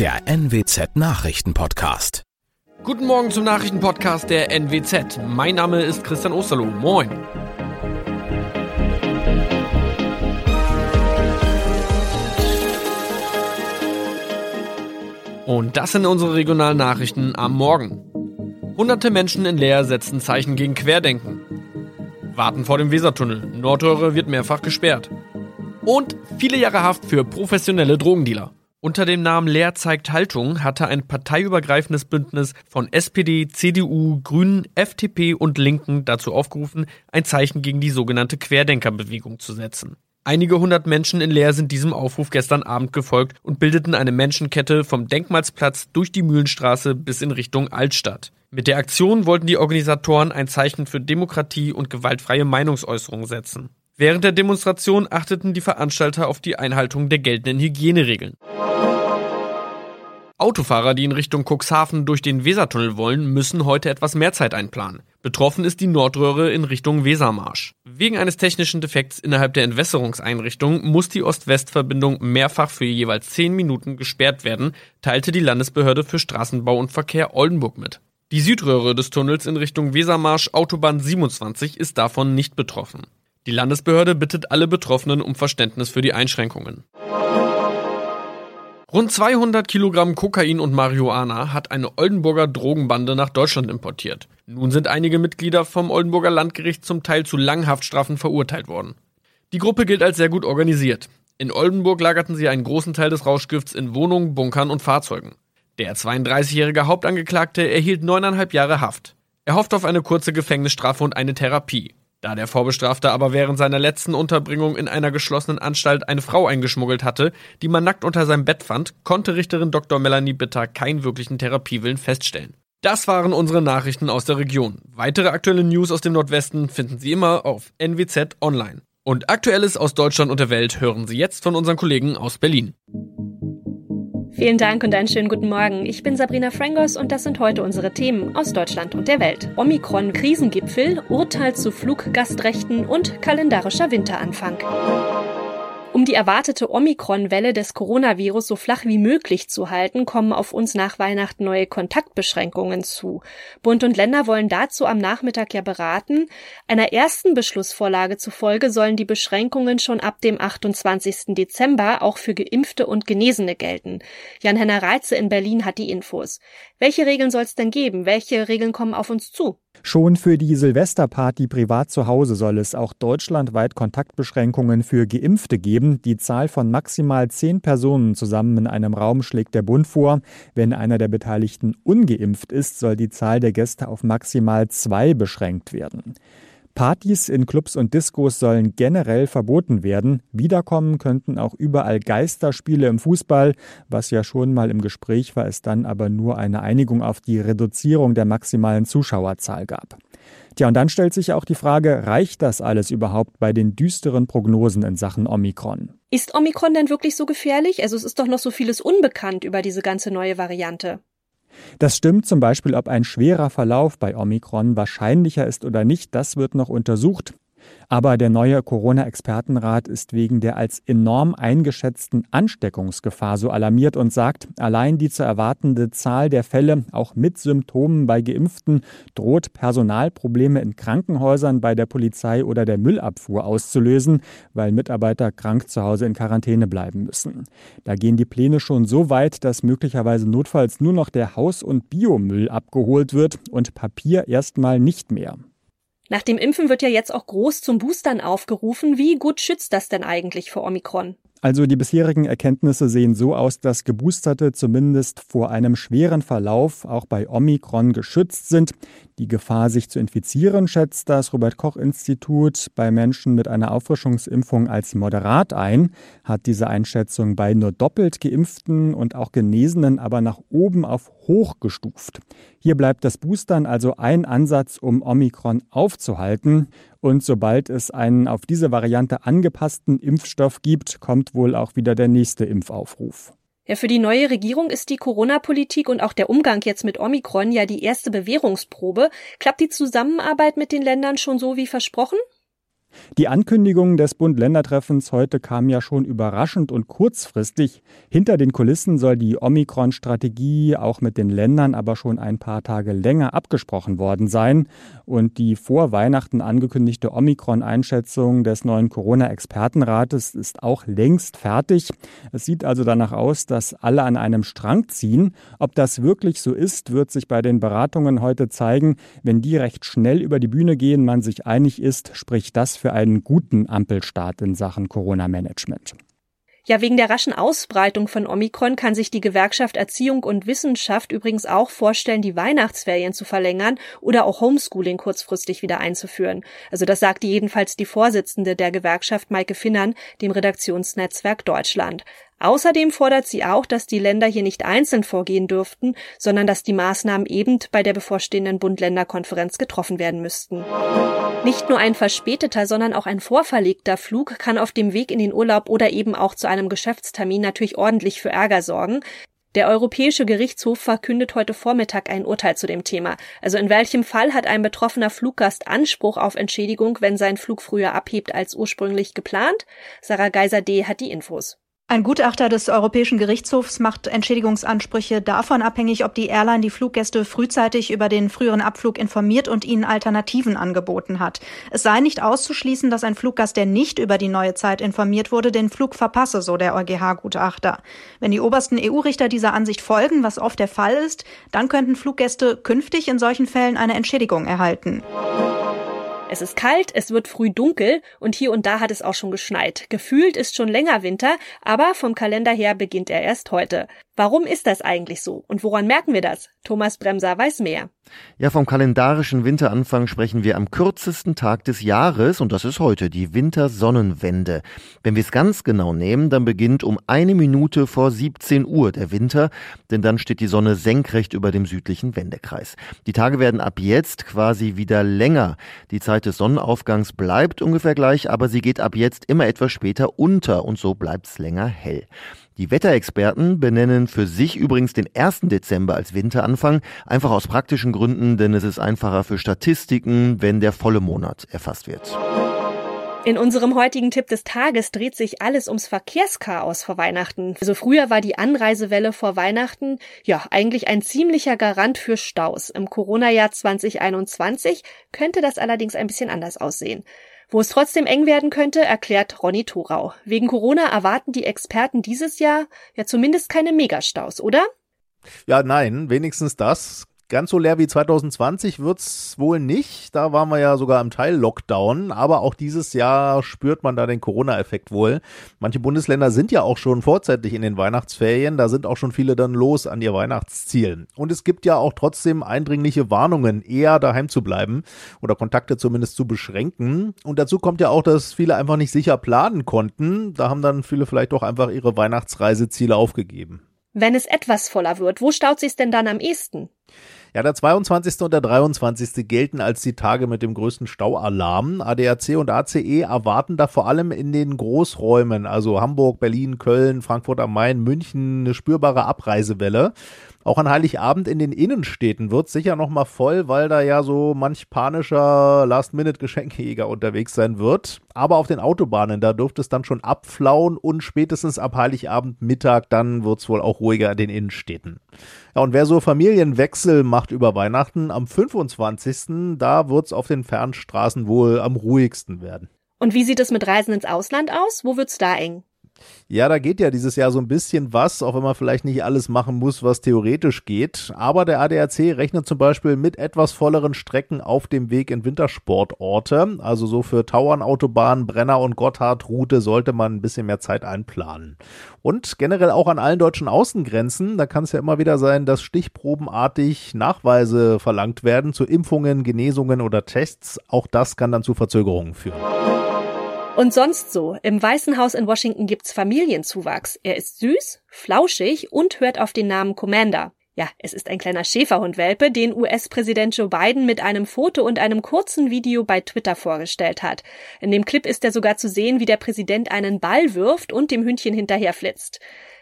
der NWZ Nachrichtenpodcast. Guten Morgen zum Nachrichtenpodcast der NWZ. Mein Name ist Christian Osterloh. Moin. Und das sind unsere regionalen Nachrichten am Morgen. Hunderte Menschen in Leer setzen Zeichen gegen Querdenken. Warten vor dem Wesertunnel. Nordröhre wird mehrfach gesperrt. Und viele Jahre Haft für professionelle Drogendealer. Unter dem Namen Leer zeigt Haltung hatte ein parteiübergreifendes Bündnis von SPD, CDU, Grünen, FDP und Linken dazu aufgerufen, ein Zeichen gegen die sogenannte Querdenkerbewegung zu setzen. Einige hundert Menschen in Leer sind diesem Aufruf gestern Abend gefolgt und bildeten eine Menschenkette vom Denkmalsplatz durch die Mühlenstraße bis in Richtung Altstadt. Mit der Aktion wollten die Organisatoren ein Zeichen für Demokratie und gewaltfreie Meinungsäußerung setzen. Während der Demonstration achteten die Veranstalter auf die Einhaltung der geltenden Hygieneregeln. Autofahrer, die in Richtung Cuxhaven durch den Wesertunnel wollen, müssen heute etwas mehr Zeit einplanen. Betroffen ist die Nordröhre in Richtung Wesermarsch. Wegen eines technischen Defekts innerhalb der Entwässerungseinrichtung muss die Ost-West-Verbindung mehrfach für jeweils 10 Minuten gesperrt werden, teilte die Landesbehörde für Straßenbau und Verkehr Oldenburg mit. Die Südröhre des Tunnels in Richtung Wesermarsch Autobahn 27 ist davon nicht betroffen. Die Landesbehörde bittet alle Betroffenen um Verständnis für die Einschränkungen. Rund 200 Kilogramm Kokain und Marihuana hat eine Oldenburger Drogenbande nach Deutschland importiert. Nun sind einige Mitglieder vom Oldenburger Landgericht zum Teil zu langen Haftstrafen verurteilt worden. Die Gruppe gilt als sehr gut organisiert. In Oldenburg lagerten sie einen großen Teil des Rauschgifts in Wohnungen, Bunkern und Fahrzeugen. Der 32-jährige Hauptangeklagte erhielt neuneinhalb Jahre Haft. Er hofft auf eine kurze Gefängnisstrafe und eine Therapie. Da der Vorbestrafte aber während seiner letzten Unterbringung in einer geschlossenen Anstalt eine Frau eingeschmuggelt hatte, die man nackt unter seinem Bett fand, konnte Richterin Dr. Melanie Bitter keinen wirklichen Therapiewillen feststellen. Das waren unsere Nachrichten aus der Region. Weitere aktuelle News aus dem Nordwesten finden Sie immer auf NWZ Online. Und Aktuelles aus Deutschland und der Welt hören Sie jetzt von unseren Kollegen aus Berlin. Vielen Dank und einen schönen guten Morgen. Ich bin Sabrina Frangos und das sind heute unsere Themen aus Deutschland und der Welt. Omikron-Krisengipfel, Urteil zu Fluggastrechten und kalendarischer Winteranfang. Um die erwartete Omikron-Welle des Coronavirus so flach wie möglich zu halten, kommen auf uns nach Weihnachten neue Kontaktbeschränkungen zu. Bund und Länder wollen dazu am Nachmittag ja beraten. Einer ersten Beschlussvorlage zufolge sollen die Beschränkungen schon ab dem 28. Dezember auch für Geimpfte und Genesene gelten. Jan-Henner Reitze in Berlin hat die Infos. Welche Regeln soll es denn geben? Welche Regeln kommen auf uns zu? Schon für die Silvesterparty privat zu Hause soll es auch deutschlandweit Kontaktbeschränkungen für Geimpfte geben. Die Zahl von maximal zehn Personen zusammen in einem Raum schlägt der Bund vor. Wenn einer der Beteiligten ungeimpft ist, soll die Zahl der Gäste auf maximal zwei beschränkt werden. Partys in Clubs und Diskos sollen generell verboten werden. Wiederkommen könnten auch überall Geisterspiele im Fußball. Was ja schon mal im Gespräch war, es dann aber nur eine Einigung auf die Reduzierung der maximalen Zuschauerzahl gab. Tja, und dann stellt sich auch die Frage, reicht das alles überhaupt bei den düsteren Prognosen in Sachen Omikron? Ist Omikron denn wirklich so gefährlich? Also es ist doch noch so vieles unbekannt über diese ganze neue Variante. Das stimmt zum Beispiel, ob ein schwerer Verlauf bei Omikron wahrscheinlicher ist oder nicht, das wird noch untersucht. Aber der neue Corona-Expertenrat ist wegen der als enorm eingeschätzten Ansteckungsgefahr so alarmiert und sagt, allein die zu erwartende Zahl der Fälle, auch mit Symptomen bei Geimpften, droht Personalprobleme in Krankenhäusern, bei der Polizei oder der Müllabfuhr auszulösen, weil Mitarbeiter krank zu Hause in Quarantäne bleiben müssen. Da gehen die Pläne schon so weit, dass möglicherweise notfalls nur noch der Haus- und Biomüll abgeholt wird und Papier erstmal nicht mehr. Nach dem Impfen wird ja jetzt auch groß zum Boostern aufgerufen. Wie gut schützt das denn eigentlich vor Omikron? Also die bisherigen Erkenntnisse sehen so aus, dass Geboosterte zumindest vor einem schweren Verlauf auch bei Omikron geschützt sind. Die Gefahr, sich zu infizieren, schätzt das Robert Koch Institut bei Menschen mit einer Auffrischungsimpfung als moderat ein, hat diese Einschätzung bei nur doppelt geimpften und auch Genesenen aber nach oben auf hoch gestuft. Hier bleibt das Boostern also ein Ansatz, um Omikron aufzuhalten. Und sobald es einen auf diese Variante angepassten Impfstoff gibt, kommt wohl auch wieder der nächste Impfaufruf. Ja, für die neue Regierung ist die Corona-Politik und auch der Umgang jetzt mit Omikron ja die erste Bewährungsprobe. Klappt die Zusammenarbeit mit den Ländern schon so wie versprochen? Die Ankündigung des Bund-Länder-Treffens heute kam ja schon überraschend und kurzfristig. Hinter den Kulissen soll die Omikron-Strategie auch mit den Ländern aber schon ein paar Tage länger abgesprochen worden sein. Und die vor Weihnachten angekündigte Omikron-Einschätzung des neuen Corona-Expertenrates ist auch längst fertig. Es sieht also danach aus, dass alle an einem Strang ziehen. Ob das wirklich so ist, wird sich bei den Beratungen heute zeigen. Wenn die recht schnell über die Bühne gehen, man sich einig ist, spricht das für einen guten Ampelstart in Sachen Corona-Management. Ja, wegen der raschen Ausbreitung von Omikron kann sich die Gewerkschaft Erziehung und Wissenschaft übrigens auch vorstellen, die Weihnachtsferien zu verlängern oder auch Homeschooling kurzfristig wieder einzuführen. Also das sagte jedenfalls die Vorsitzende der Gewerkschaft Maike Finnern dem Redaktionsnetzwerk Deutschland. Außerdem fordert sie auch, dass die Länder hier nicht einzeln vorgehen dürften, sondern dass die Maßnahmen eben bei der bevorstehenden Bund-Länder-Konferenz getroffen werden müssten. Nicht nur ein verspäteter, sondern auch ein vorverlegter Flug kann auf dem Weg in den Urlaub oder eben auch zu einem Geschäftstermin natürlich ordentlich für Ärger sorgen. Der Europäische Gerichtshof verkündet heute Vormittag ein Urteil zu dem Thema. Also in welchem Fall hat ein betroffener Fluggast Anspruch auf Entschädigung, wenn sein Flug früher abhebt als ursprünglich geplant? Sarah Geiser D. hat die Infos. Ein Gutachter des Europäischen Gerichtshofs macht Entschädigungsansprüche davon abhängig, ob die Airline die Fluggäste frühzeitig über den früheren Abflug informiert und ihnen Alternativen angeboten hat. Es sei nicht auszuschließen, dass ein Fluggast, der nicht über die neue Zeit informiert wurde, den Flug verpasse, so der EuGH-Gutachter. Wenn die obersten EU-Richter dieser Ansicht folgen, was oft der Fall ist, dann könnten Fluggäste künftig in solchen Fällen eine Entschädigung erhalten. Es ist kalt, es wird früh dunkel und hier und da hat es auch schon geschneit. Gefühlt ist schon länger Winter, aber vom Kalender her beginnt er erst heute. Warum ist das eigentlich so und woran merken wir das? Thomas Bremser weiß mehr. Ja, vom kalendarischen Winteranfang sprechen wir am kürzesten Tag des Jahres und das ist heute die Wintersonnenwende. Wenn wir es ganz genau nehmen, dann beginnt um eine Minute vor 17 Uhr der Winter, denn dann steht die Sonne senkrecht über dem südlichen Wendekreis. Die Tage werden ab jetzt quasi wieder länger. Die Zeit des Sonnenaufgangs bleibt ungefähr gleich, aber sie geht ab jetzt immer etwas später unter und so bleibt es länger hell. Die Wetterexperten benennen für sich übrigens den 1. Dezember als Winteranfang, einfach aus praktischen Gründen, denn es ist einfacher für Statistiken, wenn der volle Monat erfasst wird. In unserem heutigen Tipp des Tages dreht sich alles ums Verkehrschaos vor Weihnachten. Also früher war die Anreisewelle vor Weihnachten ja eigentlich ein ziemlicher Garant für Staus. Im Corona-Jahr 2021 könnte das allerdings ein bisschen anders aussehen. Wo es trotzdem eng werden könnte, erklärt Ronny Thorau. Wegen Corona erwarten die Experten dieses Jahr ja zumindest keine Megastaus, oder? Ja, nein, wenigstens das. Ganz so leer wie 2020 wird's wohl nicht. Da waren wir ja sogar im Teil Lockdown. Aber auch dieses Jahr spürt man da den Corona-Effekt wohl. Manche Bundesländer sind ja auch schon vorzeitig in den Weihnachtsferien. Da sind auch schon viele dann los an ihr Weihnachtszielen. Und es gibt ja auch trotzdem eindringliche Warnungen, eher daheim zu bleiben oder Kontakte zumindest zu beschränken. Und dazu kommt ja auch, dass viele einfach nicht sicher planen konnten. Da haben dann viele vielleicht auch einfach ihre Weihnachtsreiseziele aufgegeben. Wenn es etwas voller wird, wo staut sich denn dann am ehesten? Ja, der 22. und der 23. gelten als die Tage mit dem größten Staualarm. ADAC und ACE erwarten da vor allem in den Großräumen, also Hamburg, Berlin, Köln, Frankfurt am Main, München, eine spürbare Abreisewelle. Auch an Heiligabend in den Innenstädten wird sicher nochmal voll, weil da ja so manch panischer Last-Minute-Geschenkejäger unterwegs sein wird. Aber auf den Autobahnen, da dürfte es dann schon abflauen und spätestens ab Heiligabend Mittag, dann wird es wohl auch ruhiger in den Innenstädten. Ja, und wer so Familienwechsel macht über Weihnachten, am 25. da wird es auf den Fernstraßen wohl am ruhigsten werden. Und wie sieht es mit Reisen ins Ausland aus? Wo wird's da eng? Ja, da geht ja dieses Jahr so ein bisschen was, auch wenn man vielleicht nicht alles machen muss, was theoretisch geht. Aber der ADAC rechnet zum Beispiel mit etwas volleren Strecken auf dem Weg in Wintersportorte. Also so für Tauernautobahn, Brenner und Gotthardroute sollte man ein bisschen mehr Zeit einplanen. Und generell auch an allen deutschen Außengrenzen, da kann es ja immer wieder sein, dass stichprobenartig Nachweise verlangt werden zu Impfungen, Genesungen oder Tests. Auch das kann dann zu Verzögerungen führen. Und sonst so. Im Weißen Haus in Washington gibt's Familienzuwachs. Er ist süß, flauschig und hört auf den Namen Commander. Ja, es ist ein kleiner Schäferhundwelpe, den US-Präsident Joe Biden mit einem Foto und einem kurzen Video bei Twitter vorgestellt hat. In dem Clip ist er sogar zu sehen, wie der Präsident einen Ball wirft und dem Hündchen hinterher flitzt.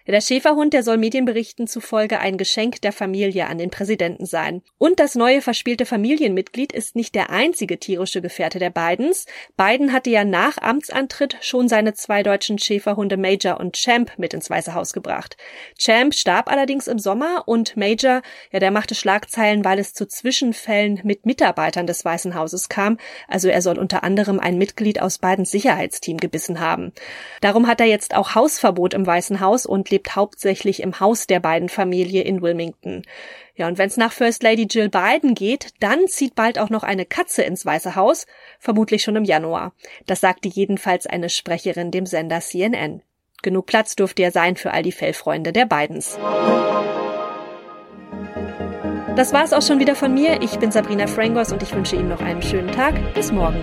Der Schäferhund, der soll Medienberichten zufolge ein Geschenk der Familie an den Präsidenten sein. Und das neue verspielte Familienmitglied ist nicht der einzige tierische Gefährte der Bidens. Biden hatte ja nach Amtsantritt schon seine zwei deutschen Schäferhunde Major und Champ mit ins Weiße Haus gebracht. Champ starb allerdings im Sommer und Major, ja, der machte Schlagzeilen, weil es zu Zwischenfällen mit Mitarbeitern des Weißen Hauses kam. Also er soll unter anderem ein Mitglied aus Bidens Sicherheitsteam gebissen haben. Darum hat er jetzt auch Hausverbot im Weißen Haus und lebt hauptsächlich im Haus der beiden Familie in Wilmington. Ja, und wenn es nach First Lady Jill Biden geht, dann zieht bald auch noch eine Katze ins Weiße Haus, vermutlich schon im Januar. Das sagte jedenfalls eine Sprecherin dem Sender CNN. Genug Platz dürfte ja sein für all die Fellfreunde der Bidens. Das war's auch schon wieder von mir. Ich bin Sabrina Frangos und ich wünsche Ihnen noch einen schönen Tag. Bis morgen.